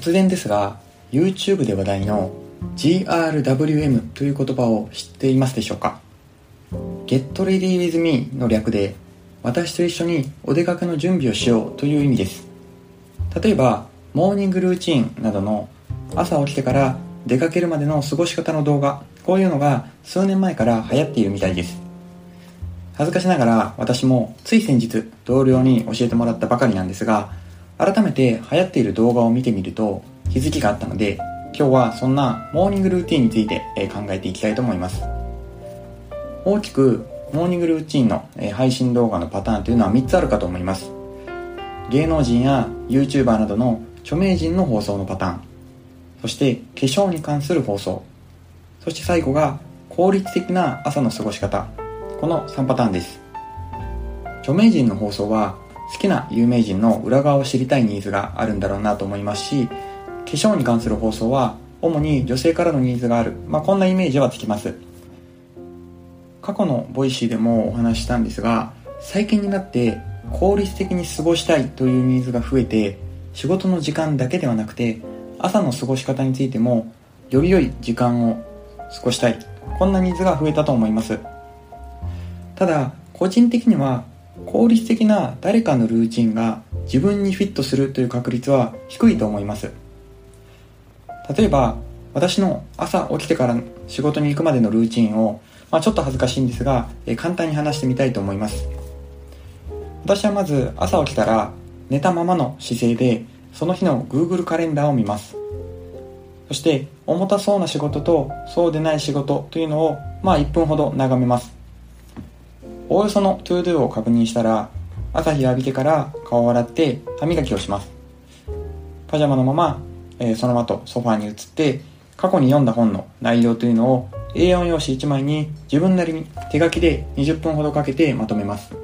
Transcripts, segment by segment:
突然ですが YouTube で話題の GRWM という言葉を知っていますでしょうか？Get Ready With Me の略で私と一緒にお出かけの準備をしようという意味です。例えばモーニングルーチンなどの朝起きてから出かけるまでの過ごし方の動画こういうのが数年前から流行っているみたいです。恥ずかしながら私もつい先日同僚に教えてもらったばかりなんですが改めて流行っている動画を見てみると気づきがあったので今日はそんなモーニングルーティンについて考えていきたいと思います。大きくモーニングルーチンの配信動画のパターンというのは3つあるかと思います。芸能人や YouTuber などの著名人の放送のパターン。そして化粧に関する放送。そして最後が効率的な朝の過ごし方。この3パターンです。著名人の放送は好きな有名人の裏側を知りたいニーズがあるんだろうなと思いますし化粧に関する放送は主に女性からのニーズがある、まあ、こんなイメージはつきます。過去の Voicy でもお話ししたんですが最近になって効率的に過ごしたいというニーズが増えて仕事の時間だけではなくて朝の過ごし方についてもより良い時間を過ごしたい。こんなニーズが増えたと思います。ただ個人的には効率的な誰かのルーチンが自分にフィットするという確率は低いと思います。例えば私の朝起きてから仕事に行くまでのルーチンを、まあ、ちょっと恥ずかしいんですが、え簡単に話してみたいと思います。私はまず朝起きたら寝たままの姿勢でその日の Google カレンダーを見ます。そして重たそうな仕事とそうでない仕事というのをまあ1分ほど眺めます。おおよその to do を確認したら朝日を浴びてから顔を洗って歯磨きをします。パジャマのまま、えー、そのままソファーに移って過去に読んだ本の内容というのを A4 用紙1枚に自分なりに手書きで20分ほどかけてまとめます。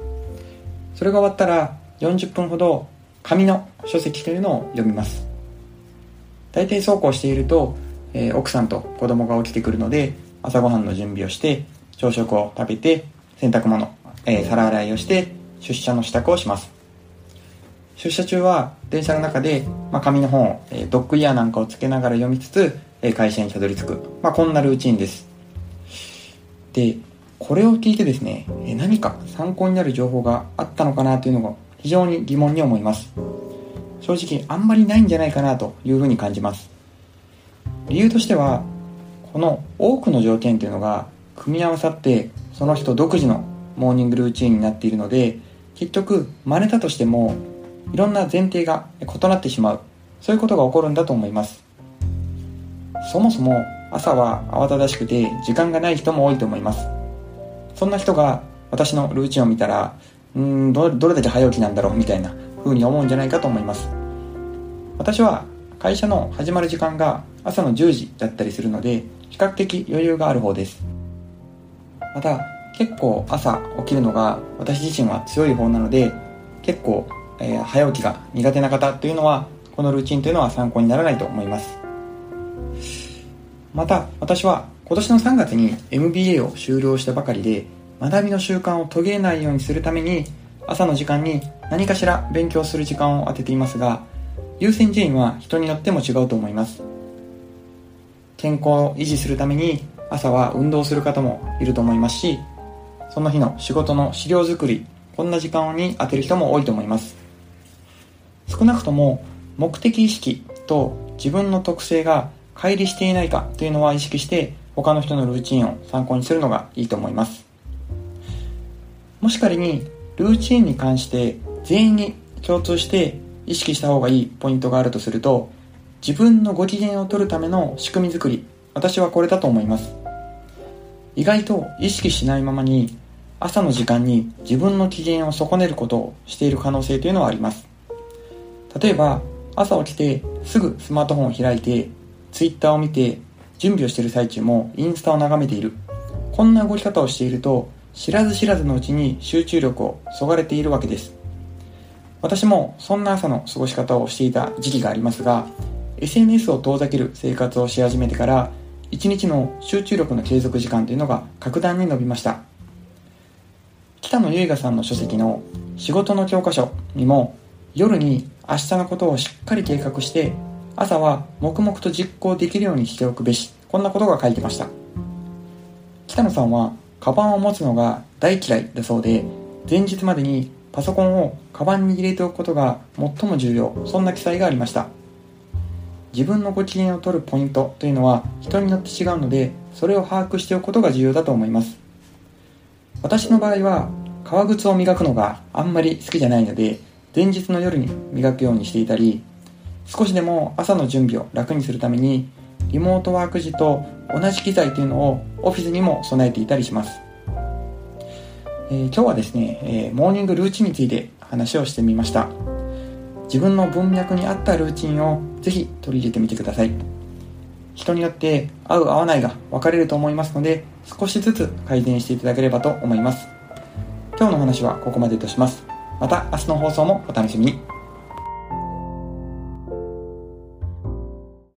それが終わったら40分ほど紙の書籍というのを読みます。大体そうこうしていると、えー、奥さんと子供が起きてくるので朝ごはんの準備をして朝食を食べて洗濯物、えー、皿洗いをして出社の支度をします。出社中は電車の中で、まあ、紙の本を、えー、ドッグイヤーなんかをつけながら読みつつ、えー、会社にたどり着く、まあ、こんなルーチンです。でこれを聞いてですね、えー、何か参考になる情報があったのかなというのが非常に疑問に思います。正直あんまりないんじゃないかなというふうに感じます。理由としてはこの多くの条件というのが組み合わさってその人独自のモーニングルーチンになっているので結局真似たとしてもいろんな前提が異なってしまう。そういうことが起こるんだと思います。そもそも朝は慌ただしくて時間がない人も多いと思います。そんな人が私のルーチンを見たらうんどれだけ早起きなんだろうみたいな風に思うんじゃないかと思います。私は会社の始まる時間が朝の10時だったりするので比較的余裕がある方です。また結構朝起きるのが私自身は強い方なので結構、えー、早起きが苦手な方というのはこのルーチンというのは参考にならないと思います。また私は今年の3月に MBA を修了したばかりで学びの習慣を途切れないようにするために朝の時間に何かしら勉強する時間を当てていますが優先順位は人によっても違うと思います。健康を維持するために朝は運動する方もいると思いますしその日の仕事の資料作りこんな時間に当てる人も多いと思います。少なくとも目的意識と自分の特性が乖離していないかというのは意識して他の人のルーチンを参考にするのがいいと思います。もし仮にルーチンに関して全員に共通して意識した方がいいポイントがあるとすると自分のご機嫌を取るための仕組み作り私はこれだと思います。意外と意識しないままに朝の時間に自分の機嫌を損ねることをしている可能性というのはあります。例えば朝起きてすぐスマートフォンを開いて Twitter を見て準備をしている最中もインスタを眺めている。こんな動き方をしていると知らず知らずのうちに集中力をそがれているわけです。私もそんな朝の過ごし方をしていた時期がありますが SNS を遠ざける生活をし始めてから1日の集中力の継続時間というのが格段に伸びました。北野由賀さんの書籍の仕事の教科書にも夜に明日のことをしっかり計画して朝は黙々と実行できるようにしておくべしこんなことが書いてました。北野さんはカバンを持つのが大嫌いだそうで前日までにパソコンをカバンに入れておくことが最も重要そんな記載がありました。自分のご機嫌を取るポイントというのは人によって違うのでそれを把握しておくことが重要だと思います。私の場合は革靴を磨くのがあんまり好きじゃないので前日の夜に磨くようにしていたり少しでも朝の準備を楽にするためにリモートワーク時と同じ機材というのをオフィスにも備えていたりします、えー、今日はですね、えー、モーニングルーチンについて話をしてみました。自分の文脈に合ったルーチンをぜひ取り入れてみてください。人によって合う合わないが分かれると思いますので少しずつ改善していただければと思います。今日の話はここまでとします。また明日の放送もお楽しみに。